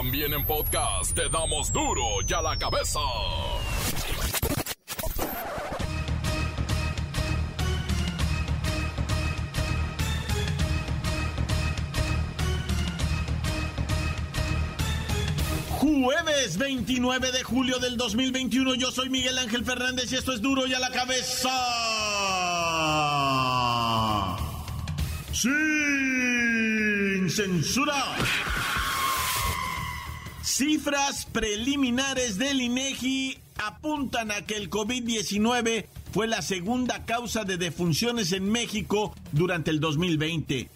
También en podcast te damos duro y a la cabeza. Jueves 29 de julio del 2021, yo soy Miguel Ángel Fernández y esto es duro y a la cabeza. Sin censura. Cifras preliminares del INEGI apuntan a que el COVID-19 fue la segunda causa de defunciones en México durante el 2020.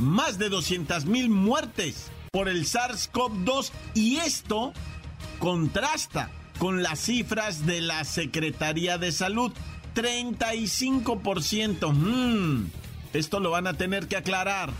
Más de 200 mil muertes por el SARS-CoV-2 y esto contrasta con las cifras de la Secretaría de Salud. 35%. Mm, esto lo van a tener que aclarar.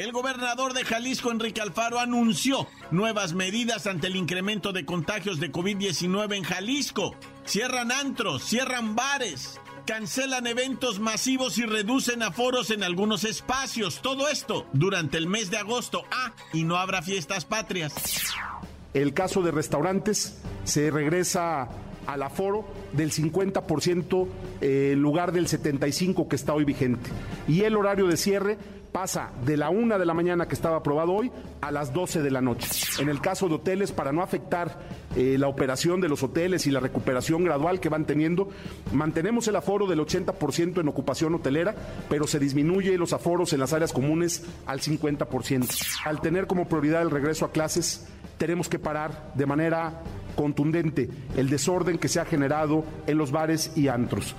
El gobernador de Jalisco, Enrique Alfaro, anunció nuevas medidas ante el incremento de contagios de COVID-19 en Jalisco. Cierran antros, cierran bares, cancelan eventos masivos y reducen aforos en algunos espacios. Todo esto durante el mes de agosto. Ah, y no habrá fiestas patrias. El caso de restaurantes se regresa al aforo del 50% en lugar del 75% que está hoy vigente. Y el horario de cierre pasa de la una de la mañana que estaba aprobado hoy a las 12 de la noche. En el caso de hoteles, para no afectar eh, la operación de los hoteles y la recuperación gradual que van teniendo, mantenemos el aforo del 80% en ocupación hotelera, pero se disminuye los aforos en las áreas comunes al 50%. Al tener como prioridad el regreso a clases, tenemos que parar de manera contundente el desorden que se ha generado en los bares y antros.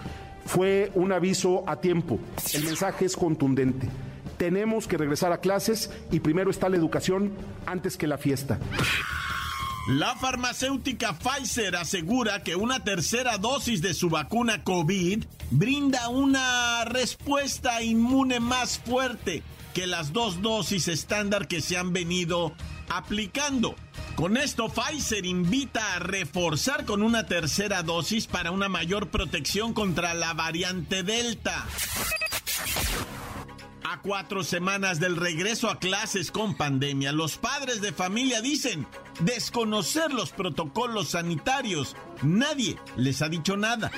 Fue un aviso a tiempo. El mensaje es contundente tenemos que regresar a clases y primero está la educación antes que la fiesta. La farmacéutica Pfizer asegura que una tercera dosis de su vacuna COVID brinda una respuesta inmune más fuerte que las dos dosis estándar que se han venido aplicando. Con esto, Pfizer invita a reforzar con una tercera dosis para una mayor protección contra la variante Delta cuatro semanas del regreso a clases con pandemia, los padres de familia dicen desconocer los protocolos sanitarios. Nadie les ha dicho nada.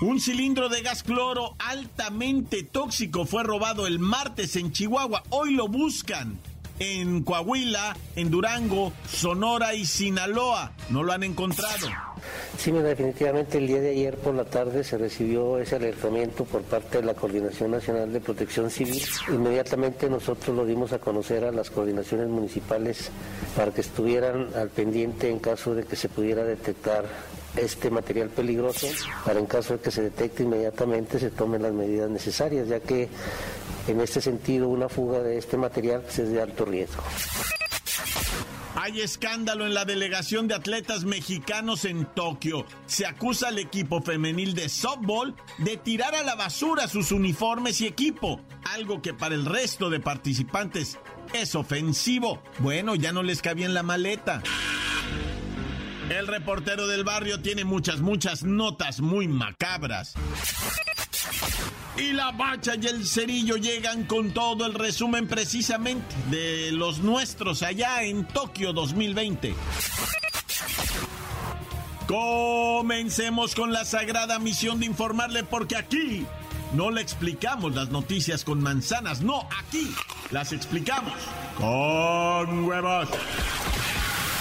Un cilindro de gas cloro altamente tóxico fue robado el martes en Chihuahua. Hoy lo buscan en Coahuila, en Durango, Sonora y Sinaloa. No lo han encontrado. Sí, definitivamente el día de ayer por la tarde se recibió ese alertamiento por parte de la Coordinación Nacional de Protección Civil. Inmediatamente nosotros lo dimos a conocer a las coordinaciones municipales para que estuvieran al pendiente en caso de que se pudiera detectar este material peligroso, para en caso de que se detecte inmediatamente se tomen las medidas necesarias, ya que en este sentido una fuga de este material pues, es de alto riesgo. Hay escándalo en la delegación de atletas mexicanos en Tokio. Se acusa al equipo femenil de softball de tirar a la basura sus uniformes y equipo, algo que para el resto de participantes es ofensivo. Bueno, ya no les cabía en la maleta. El reportero del barrio tiene muchas, muchas notas muy macabras. Y la bacha y el cerillo llegan con todo el resumen precisamente de los nuestros allá en Tokio 2020. Comencemos con la sagrada misión de informarle porque aquí no le explicamos las noticias con manzanas, no, aquí las explicamos con huevos.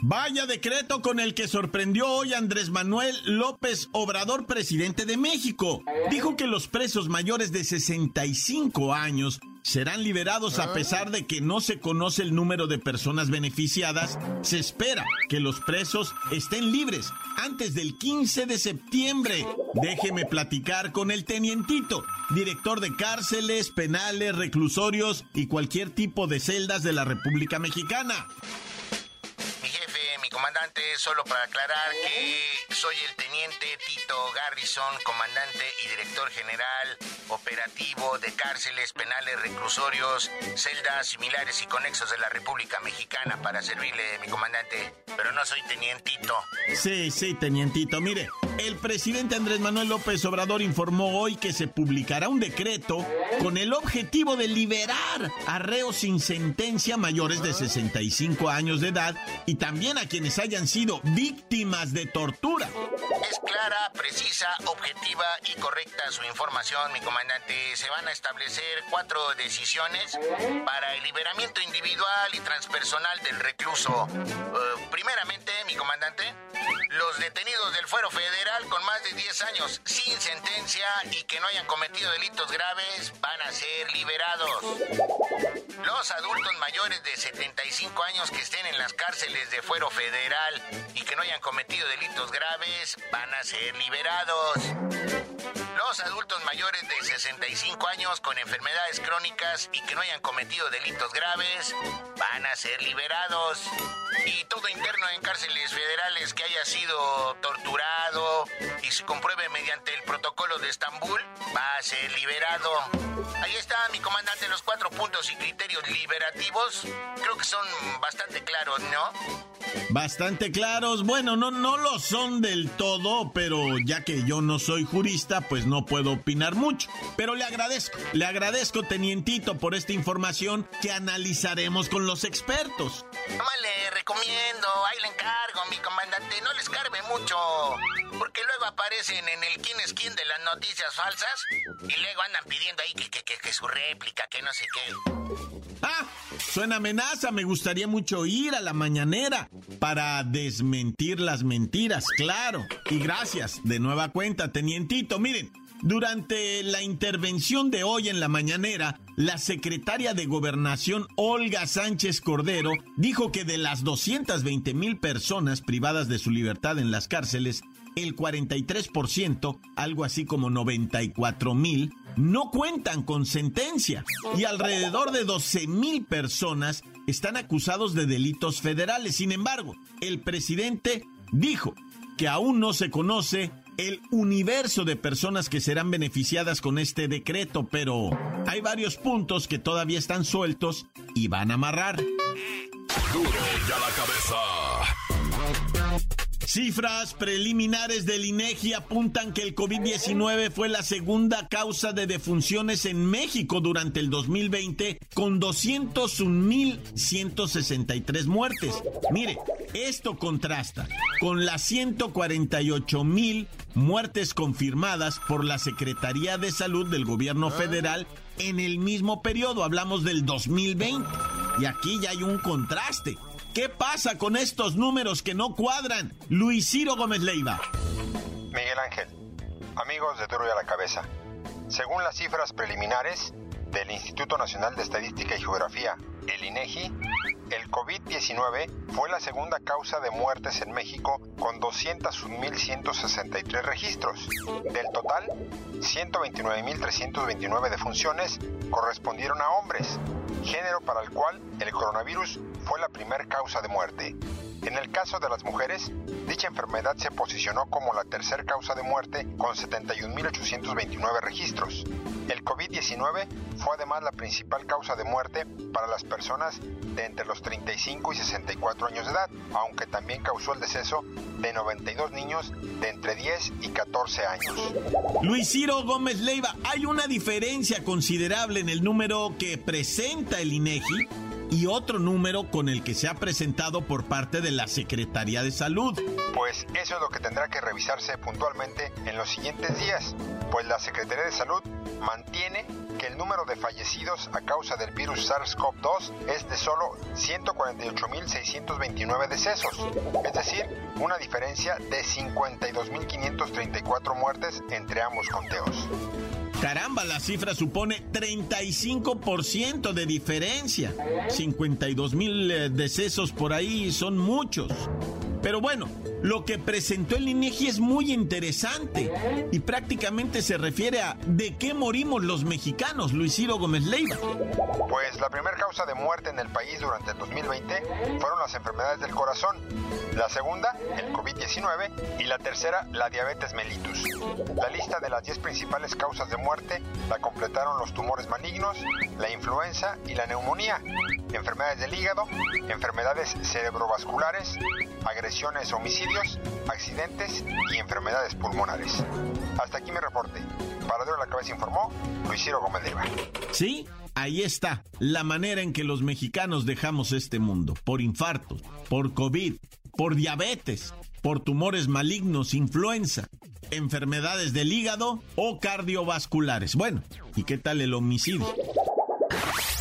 Vaya decreto con el que sorprendió hoy Andrés Manuel López Obrador, presidente de México. Dijo que los presos mayores de 65 años serán liberados a pesar de que no se conoce el número de personas beneficiadas. Se espera que los presos estén libres antes del 15 de septiembre. Déjeme platicar con el tenientito, director de cárceles, penales, reclusorios y cualquier tipo de celdas de la República Mexicana comandante, solo para aclarar que soy el teniente Tito Garrison, comandante y director general operativo de cárceles, penales, reclusorios, celdas similares y conexos de la República Mexicana para servirle, mi comandante. Pero no soy tenientito. Sí, sí, tenientito. Mire, el presidente Andrés Manuel López Obrador informó hoy que se publicará un decreto con el objetivo de liberar a reos sin sentencia mayores de 65 años de edad y también a quienes hayan sido víctimas de tortura. Es clara, precisa, objetiva y correcta su información, mi comandante. Se van a establecer cuatro decisiones para el liberamiento individual y transpersonal del recluso. Eh, primeramente, mi comandante, los detenidos del fuero federal con más de 10 años sin sentencia y que no hayan cometido delitos graves van a ser liberados. Los adultos mayores de 75 años que estén en las cárceles de fuero federal y que no hayan cometido delitos graves van a ser liberados. Los adultos mayores de 65 años con enfermedades crónicas y que no hayan cometido delitos graves van a ser liberados. Y todo interno en cárceles federales que haya sido torturado y se compruebe mediante el protocolo de Estambul va a ser liberado. Ahí está mi comandante los cuatro puntos y criterios liberativos. Creo que son bastante claros, ¿no? Bastante claros. Bueno, no, no lo son del todo, pero ya que yo no soy jurista, pues no puedo opinar mucho. Pero le agradezco, le agradezco, tenientito, por esta información que analizaremos con los expertos. Nomás le recomiendo, ahí le encargo, mi comandante, no les carbe mucho. Porque luego aparecen en el quién es quién de las noticias falsas y luego andan pidiendo ahí que, que, que, que su réplica, que no sé qué. Ah, suena amenaza. Me gustaría mucho ir a la mañanera para desmentir las mentiras, claro. Y gracias, de nueva cuenta, tenientito. Miren, durante la intervención de hoy en la mañanera, la secretaria de Gobernación Olga Sánchez Cordero dijo que de las 220 mil personas privadas de su libertad en las cárceles, el 43%, algo así como 94 mil, no cuentan con sentencia y alrededor de 12 mil personas están acusados de delitos federales. Sin embargo, el presidente dijo que aún no se conoce el universo de personas que serán beneficiadas con este decreto, pero hay varios puntos que todavía están sueltos y van a amarrar. Duro ya la cabeza. Cifras preliminares del INEGI apuntan que el COVID-19 fue la segunda causa de defunciones en México durante el 2020 con 201.163 muertes. Mire, esto contrasta con las 148.000 muertes confirmadas por la Secretaría de Salud del Gobierno Federal en el mismo periodo, hablamos del 2020. Y aquí ya hay un contraste. ¿Qué pasa con estos números que no cuadran? Luis Ciro Gómez Leiva. Miguel Ángel, amigos de Duro a la Cabeza. Según las cifras preliminares del Instituto Nacional de Estadística y Geografía, el INEGI, el COVID-19 fue la segunda causa de muertes en México con 201.163 registros. Del total, 129.329 defunciones correspondieron a hombres, género para el cual el coronavirus fue la primera causa de muerte. En el caso de las mujeres, dicha enfermedad se posicionó como la tercera causa de muerte con 71.829 registros. El COVID-19 fue además la principal causa de muerte para las personas de entre los 35 y 64 años de edad, aunque también causó el deceso de 92 niños de entre 10 y 14 años. Luis Ciro Gómez Leiva, hay una diferencia considerable en el número que presenta el INEGI y otro número con el que se ha presentado por parte de la Secretaría de Salud. Pues eso es lo que tendrá que revisarse puntualmente en los siguientes días, pues la Secretaría de Salud mantiene que el número de fallecidos a causa del virus SARS-CoV-2 es de solo 148.629 decesos, es decir, una diferencia de 52.534 muertes entre ambos conteos. Caramba, la cifra supone 35% de diferencia. 52 mil eh, decesos por ahí son muchos. Pero bueno, lo que presentó el INEGI es muy interesante y prácticamente se refiere a ¿de qué morimos los mexicanos, Luis Ciro Gómez Leiva? Pues la primera causa de muerte en el país durante el 2020 fueron las enfermedades del corazón, la segunda, el COVID-19 y la tercera, la diabetes mellitus. La lista de las 10 principales causas de muerte la completaron los tumores malignos, la influenza y la neumonía, enfermedades del hígado, enfermedades cerebrovasculares, agresiones, homicidios, accidentes y enfermedades pulmonares. Hasta aquí mi reporte. Para de la Cabeza informó Luis Ciro Gómez Leiva. Sí, ahí está la manera en que los mexicanos dejamos este mundo. Por infartos, por COVID, por diabetes, por tumores malignos, influenza, enfermedades del hígado o cardiovasculares. Bueno, ¿y qué tal el homicidio?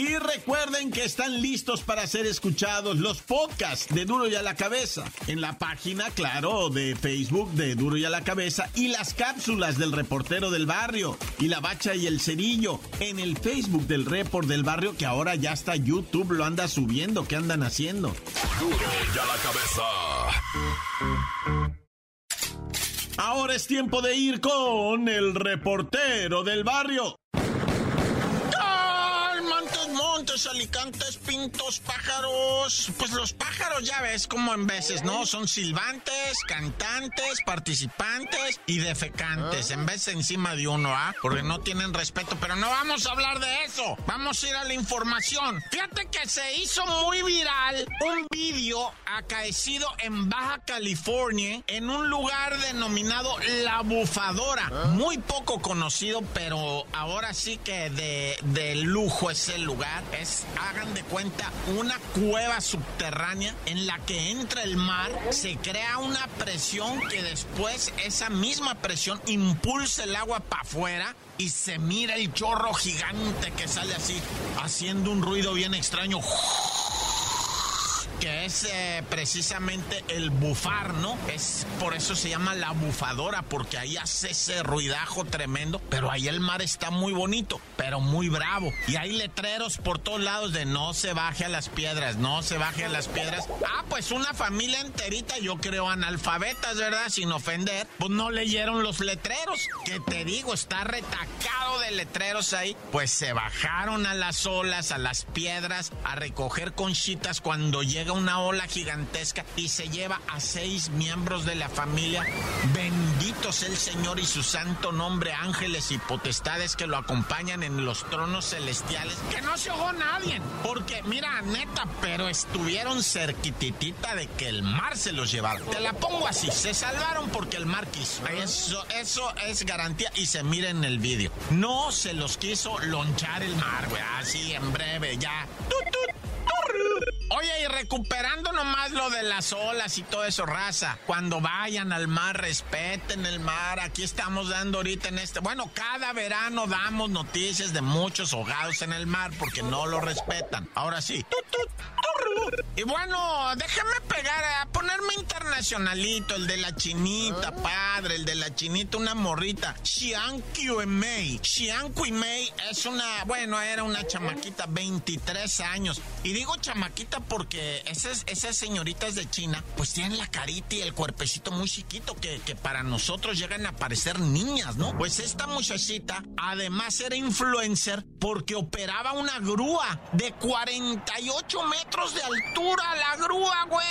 Y recuerden que están listos para ser escuchados los podcasts de Duro y a la Cabeza. En la página, claro, de Facebook de Duro y a la Cabeza. Y las cápsulas del reportero del barrio. Y la bacha y el cerillo. En el Facebook del report del barrio, que ahora ya está YouTube, lo anda subiendo. ¿Qué andan haciendo? Duro y a la Cabeza. Ahora es tiempo de ir con el reportero del barrio. Montes, Alicantes, Pintos, pájaros. Pues los pájaros ya ves como en veces, ¿no? Son silbantes, cantantes, participantes y defecantes. En vez encima de uno, ¿ah? Porque no tienen respeto. Pero no vamos a hablar de eso. Vamos a ir a la información. Fíjate que se hizo muy viral un vídeo acaecido en Baja California en un lugar denominado La Bufadora. Muy poco conocido, pero ahora sí que de, de lujo es el lugar es, hagan de cuenta, una cueva subterránea en la que entra el mar, se crea una presión que después esa misma presión impulsa el agua para afuera y se mira el chorro gigante que sale así, haciendo un ruido bien extraño que es eh, precisamente el bufar, ¿no? Es por eso se llama la bufadora, porque ahí hace ese ruidajo tremendo, pero ahí el mar está muy bonito, pero muy bravo. Y hay letreros por todos lados de no se baje a las piedras, no se baje a las piedras. Ah, pues una familia enterita, yo creo analfabetas, ¿verdad? Sin ofender, pues no leyeron los letreros. Que te digo, está retacado de letreros ahí. Pues se bajaron a las olas, a las piedras, a recoger conchitas cuando llega una ola gigantesca y se lleva a seis miembros de la familia. Benditos el Señor y su santo nombre, ángeles y potestades que lo acompañan en los tronos celestiales. Que no se ohó nadie, porque mira, neta, pero estuvieron cerquititita de que el mar se los llevara. Te la pongo así, se salvaron porque el mar quiso. Eso, eso es garantía y se mira en el vídeo. No se los quiso lonchar el mar, güey. Así en breve, ya. Oye, y recuperando nomás lo de las olas y todo eso, raza. Cuando vayan al mar, respeten el mar. Aquí estamos dando ahorita en este. Bueno, cada verano damos noticias de muchos ahogados en el mar porque no lo respetan. Ahora sí. Y bueno, déjame pegar a ponerme internacionalito, el de la chinita, padre, el de la chinita, una morrita. Xiang Mei. Xiang Mei es una, bueno, era una chamaquita, 23 años. Y digo chamaquita porque esas, esas señoritas de China, pues tienen la carita y el cuerpecito muy chiquito que, que para nosotros llegan a parecer niñas, ¿no? Pues esta muchachita, además era influencer porque operaba una grúa de 48 metros de altura, la grúa, güey.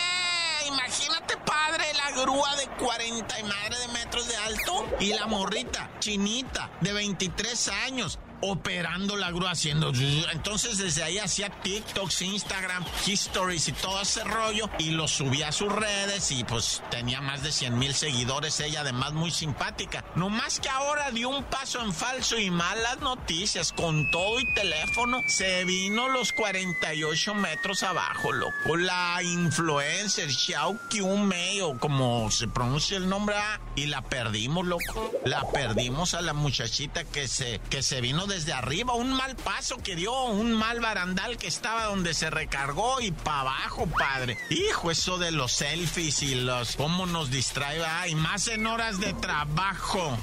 Imagínate, padre, la grúa de 40 y madre de metros de alto y la morrita chinita de 23 años operando la grúa haciendo. Entonces desde ahí hacía TikToks, Instagram, Histories y todo ese rollo y lo subía a sus redes y pues tenía más de 100 mil seguidores ella, además muy simpática. No más que ahora dio un paso en falso y malas noticias con todo y teléfono. Se vino los 48 metros abajo, loco. La influencer Xiao Mei o como se pronuncia el nombre y la perdimos, loco. La perdimos a la muchachita que se, que se vino desde arriba, un mal paso que dio, un mal barandal que estaba donde se recargó y para abajo, padre. Hijo, eso de los selfies y los cómo nos distrae, y más en horas de trabajo.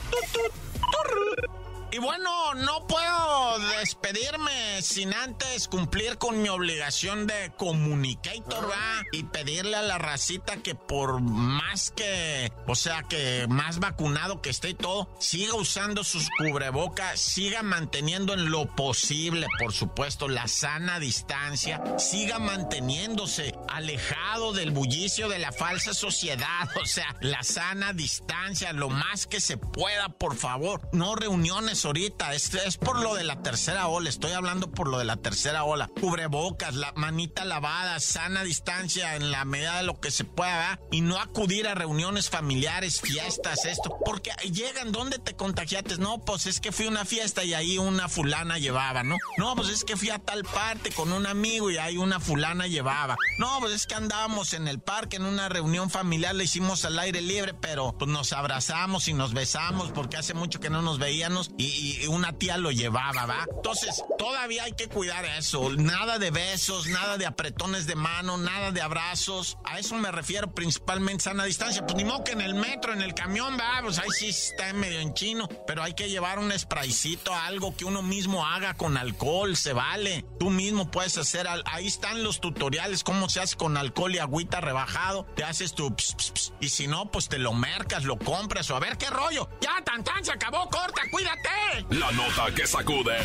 Y bueno, no puedo despedirme sin antes cumplir con mi obligación de comunicator, ¿va? Y pedirle a la racita que por más que, o sea, que más vacunado que esté y todo, siga usando sus cubrebocas, siga manteniendo en lo posible, por supuesto, la sana distancia, siga manteniéndose alejado del bullicio de la falsa sociedad, o sea, la sana distancia, lo más que se pueda, por favor. No reuniones ahorita, es, es por lo de la tercera ola, estoy hablando por lo de la tercera ola. Cubrebocas, la manita lavada, sana distancia en la medida de lo que se pueda, ¿verdad? y no acudir a reuniones familiares, fiestas, esto, porque llegan donde te contagiaste, no, pues es que fui a una fiesta y ahí una fulana llevaba, ¿no? No, pues es que fui a tal parte con un amigo y ahí una fulana llevaba. No, pues es que andábamos en el parque en una reunión familiar, le hicimos al aire libre, pero pues nos abrazamos y nos besamos porque hace mucho que no nos veíamos y, y una tía lo llevaba, ¿va? Entonces, todavía hay que cuidar eso. Nada de besos, nada de apretones de mano, nada de abrazos. A eso me refiero principalmente sana distancia. Pues ni modo que en el metro, en el camión, va, pues ahí sí está medio en chino. Pero hay que llevar un spraycito, algo que uno mismo haga con alcohol, se vale. Tú mismo puedes hacer, ahí están los tutoriales, cómo se hace con alcohol y agüita rebajado. Te haces tu ps, ps, ps, y si no, pues te lo mercas, lo compras o a ver qué rollo. Ya, tan tan, se acabó, corta, cuídate. La nota que sacude.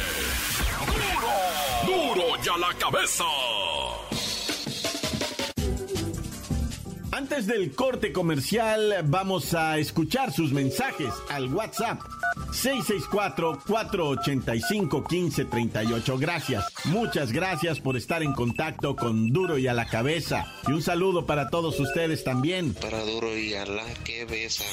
¡Duro! ¡Duro ya la cabeza! Antes del corte comercial, vamos a escuchar sus mensajes al WhatsApp 664-485-1538. Gracias, muchas gracias por estar en contacto con Duro y a la cabeza. Y un saludo para todos ustedes también. Para Duro y a la cabeza.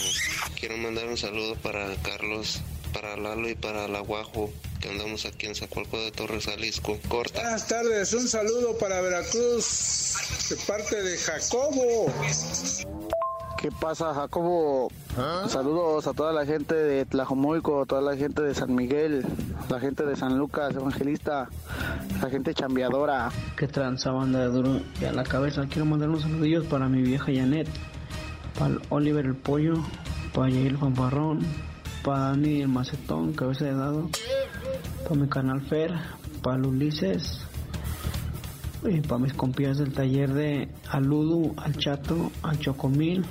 Quiero mandar un saludo para Carlos, para Lalo y para la Guajo que andamos aquí en Zacualco de Torres, Jalisco. Corta. Buenas tardes, un saludo para Veracruz de parte de Jacobo. ¿Qué pasa, Jacobo? Saludos a toda la gente de Tlajomulco, toda la gente de San Miguel, la gente de San Lucas, Evangelista, la gente chambeadora. ¿Qué tranza banda de duro y a la cabeza? Quiero mandar unos saludillos para mi vieja Janet, para Oliver el Pollo, para Yair el Fanfarrón, para Dani el Macetón, cabeza de dado, para mi canal Fer, para Ulises, y para mis compillas del taller de Aludu, al Chato, al Chocomil,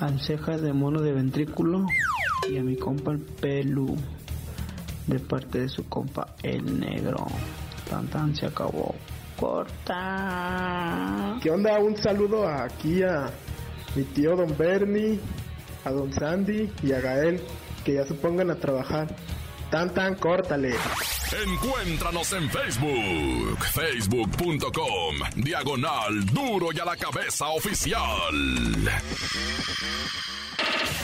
al Cejas de Mono de Ventrículo y a mi compa el Pelu, de parte de su compa el Negro. Tan tan se acabó. Corta. ¿Qué onda? Un saludo aquí a mi tío Don Bernie, a Don Sandy y a Gael, que ya se pongan a trabajar. Tan tan, córtale. Encuéntranos en Facebook, facebook.com, diagonal duro y a la cabeza oficial.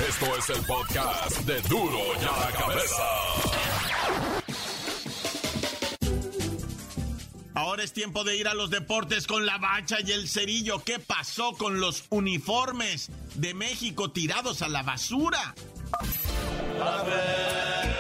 Esto es el podcast de duro y a la cabeza. Ahora es tiempo de ir a los deportes con la bacha y el cerillo. ¿Qué pasó con los uniformes de México tirados a la basura? ¡La bacha!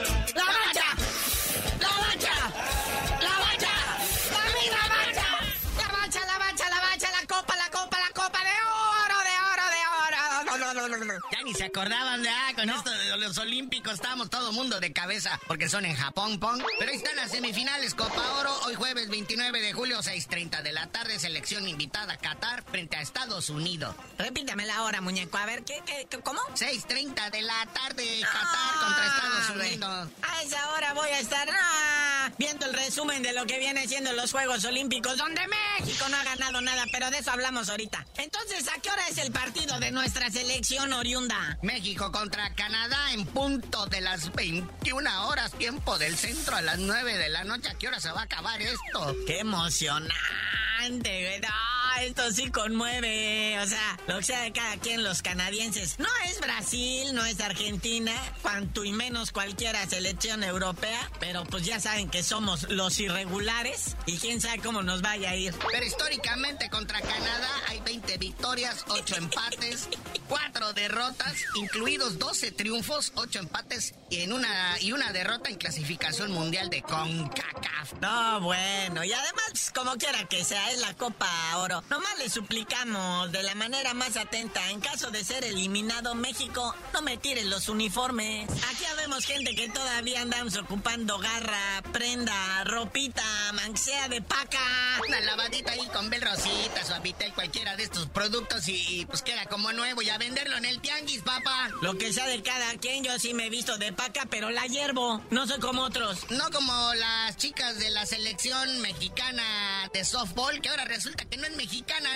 Ya ni se acordaban de ah, con esto de los olímpicos, estábamos todo mundo de cabeza porque son en Japón, pong. Pero ahí están las semifinales, Copa Oro, hoy jueves 29 de julio, 6.30 de la tarde, selección invitada a Qatar frente a Estados Unidos. Repítame la hora, muñeco. A ver, ¿qué, qué, qué- cómo? 6.30 de la tarde, Qatar contra Estados Ah, Unidos. A esa hora voy a estar ah, viendo el resumen de lo que viene siendo los Juegos Olímpicos, donde México no ha ganado nada, pero de eso hablamos ahorita. Entonces, ¿a qué hora es el partido de nuestra selección oriunda? México contra Canadá en punto de las 21 horas, tiempo del centro a las 9 de la noche. ¿A qué hora se va a acabar esto? ¡Qué emocionante, esto sí conmueve. O sea, lo que sea de cada quien, los canadienses. No es Brasil, no es Argentina, cuanto y menos cualquiera selección europea. Pero pues ya saben que somos los irregulares y quién sabe cómo nos vaya a ir. Pero históricamente contra Canadá hay 20 victorias, 8 empates, 4 derrotas, incluidos 12 triunfos, 8 empates y, en una, y una derrota en clasificación mundial de CONCACAF. No, bueno, y además, como quiera que sea, es la Copa Oro. Nomás le suplicamos de la manera más atenta, en caso de ser eliminado México, no me tiren los uniformes. Aquí habemos gente que todavía andamos ocupando garra, prenda, ropita, manxea de paca. Una lavadita ahí con Bel Rosita, Suavitel, cualquiera de estos productos y, y pues queda como nuevo y a venderlo en el tianguis, papá. Lo que sea de cada quien, yo sí me he visto de paca, pero la hiervo. No soy como otros. No como las chicas de la selección mexicana de softball, que ahora resulta que no es mexicana,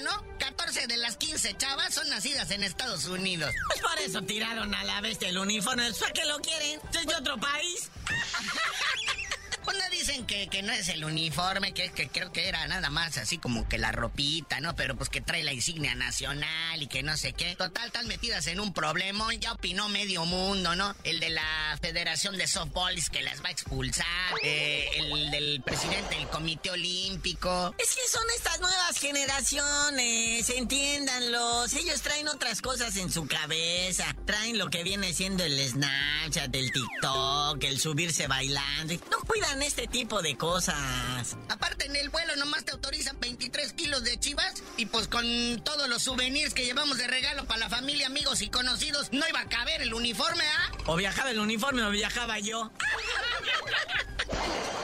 ¿no? 14 de las 15 chavas son nacidas en Estados Unidos. Pues por eso tiraron a la bestia el uniforme. ¿Para qué lo quieren? ¿Es de otro país? Pues no dicen que, que no es el uniforme, que, que creo que era nada más así como que la ropita, ¿no? Pero pues que trae la insignia nacional y que no sé qué. Total, están metidas en un problema. Ya opinó medio mundo, ¿no? El de la Federación de Softball es que las va a expulsar. Eh, el del presidente del Comité Olímpico. Es que son estas nuevas generaciones, entiéndanlos. Ellos traen otras cosas en su cabeza. Traen lo que viene siendo el Snapchat, el TikTok, el subirse bailando. No cuidan este tipo de cosas. Aparte, en el vuelo nomás te autorizan 23 kilos de chivas y pues con todos los souvenirs que llevamos de regalo para la familia, amigos y conocidos, no iba a caber el uniforme, ¿ah? O viajaba el uniforme o viajaba yo.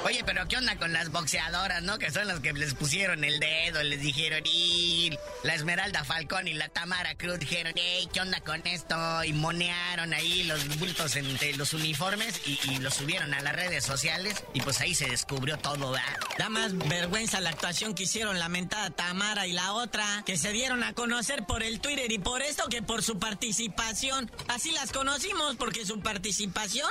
Oye, pero ¿qué onda con las boxeadoras, no? Que son las que les pusieron el dedo, les dijeron, y la Esmeralda Falcón y la Tamara Cruz dijeron, hey, ¿qué onda con esto? Y monearon ahí los bultos entre los uniformes y, y los subieron a las redes sociales y pues ahí se descubrió todo. Da más vergüenza la actuación que hicieron la mentada Tamara y la otra, que se dieron a conocer por el Twitter y por esto que por su participación. Así las conocimos porque su participación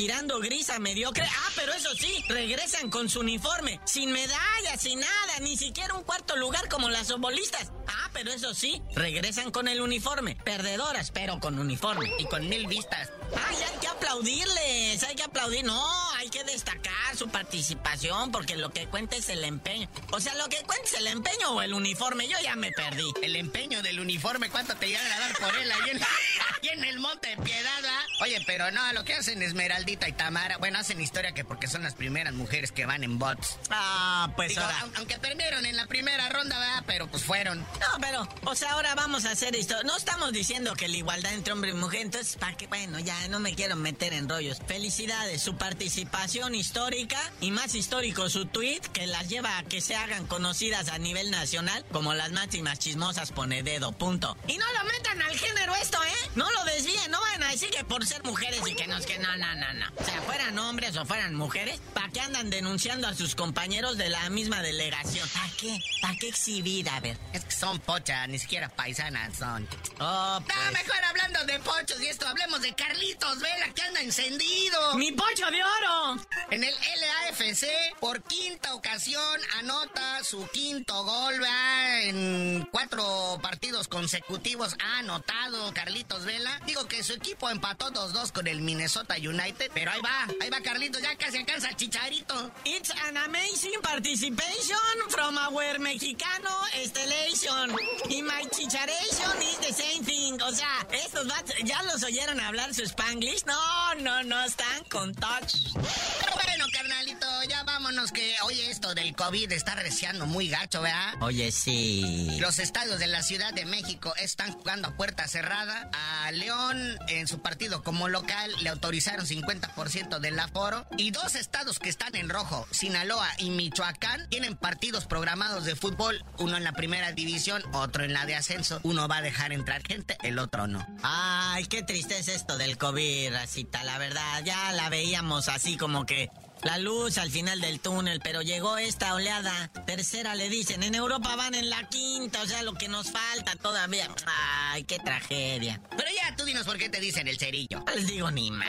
tirando gris a mediocre. Ah, pero eso sí, regresan con su uniforme, sin medalla, sin nada, ni siquiera un cuarto lugar como las futbolistas. Ah, pero eso sí, regresan con el uniforme. Perdedoras, pero con uniforme y con mil vistas. Ay, hay que aplaudirles, hay que aplaudir. No, hay que destacar su participación porque lo que cuenta es el empeño. O sea, lo que cuenta es el empeño o el uniforme. Yo ya me perdí. El empeño del uniforme, ¿cuánto te iban a dar por él ahí en, ahí en el Monte de Piedad, ¿verdad? Oye, pero no, lo que hacen Esmeraldita y Tamara, bueno, hacen historia que porque son las primeras mujeres que van en bots. Ah, pues Digo, ahora. aun- aunque perdieron en la primera ronda, ¿verdad? Pero pues fueron. No, pero, o sea, ahora vamos a hacer esto. No estamos diciendo que la igualdad entre hombre y mujer, entonces, ¿para qué? Bueno, ya no me quiero meter en rollos. Felicidades, su participación histórica y más histórico su tweet que las lleva a que se hagan conocidas a nivel nacional como las máximas chismosas pone dedo, punto. Y no lo metan al género esto, ¿eh? No lo desvíen, no vayan decir que por ser mujeres y que no es que no, no, no, no. O sea, fueran hombres o fueran mujeres, ¿para qué andan denunciando a sus compañeros de la misma delegación? ¿Para qué? ¿Para qué exhibir? A ver. Es que son pochas, ni siquiera paisanas son. Oh, No, pues. mejor hablando de pochos y esto, hablemos de Carlitos Vela, que anda encendido. ¡Mi pocho de oro! En el LAFC, por quinta ocasión, anota su quinto gol, ¿verdad? En cuatro partidos consecutivos ha anotado Carlitos Vela. Digo que su equipo empató 2-2 con el Minnesota United, pero ahí va, ahí va Carlitos, ya casi alcanza el chicharito. It's an amazing participation from our mexicano Stellation. Y my chicharation is the same thing. O sea, estos vatos, ¿ya los oyeron hablar su spanglish? No, no, no, están con touch. Pero bueno, carnalito, ya vámonos que, oye, esto del COVID está reciando muy gacho, ¿verdad? Oye, sí. Los estadios de la Ciudad de México están jugando a puerta cerrada. A León, en su partido como local, le autorizaron 50% del aforo. Y dos estados que están en rojo, Sinaloa y Michoacán, tienen partidos programados de fútbol. Uno en la primera división, otro en la de ascenso. Uno va a dejar entrar gente, el otro no. Ay, qué tristeza esto del COVID, Racita. La verdad, ya la veíamos así como que la luz al final del túnel, pero llegó esta oleada. Tercera le dicen, en Europa van en la quinta, o sea, lo que nos falta todavía. Ay, qué tragedia. Pero ya tú dinos por qué te dicen el cerillo. No les digo ni más.